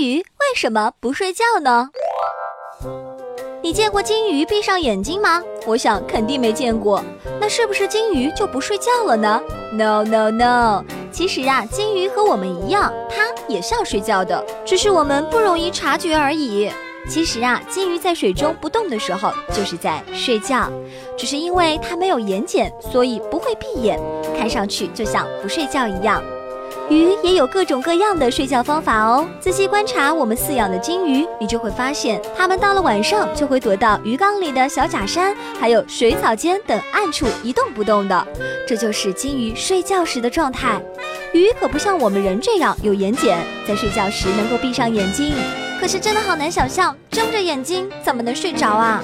鱼为什么不睡觉呢？你见过金鱼闭上眼睛吗？我想肯定没见过。那是不是金鱼就不睡觉了呢？No No No，其实啊，金鱼和我们一样，它也是要睡觉的，只是我们不容易察觉而已。其实啊，金鱼在水中不动的时候就是在睡觉，只是因为它没有眼睑，所以不会闭眼，看上去就像不睡觉一样。鱼也有各种各样的睡觉方法哦。仔细观察我们饲养的金鱼，你就会发现，它们到了晚上就会躲到鱼缸里的小假山，还有水草间等暗处一动不动的。这就是金鱼睡觉时的状态。鱼可不像我们人这样有眼睑，在睡觉时能够闭上眼睛。可是真的好难想象，睁着眼睛怎么能睡着啊？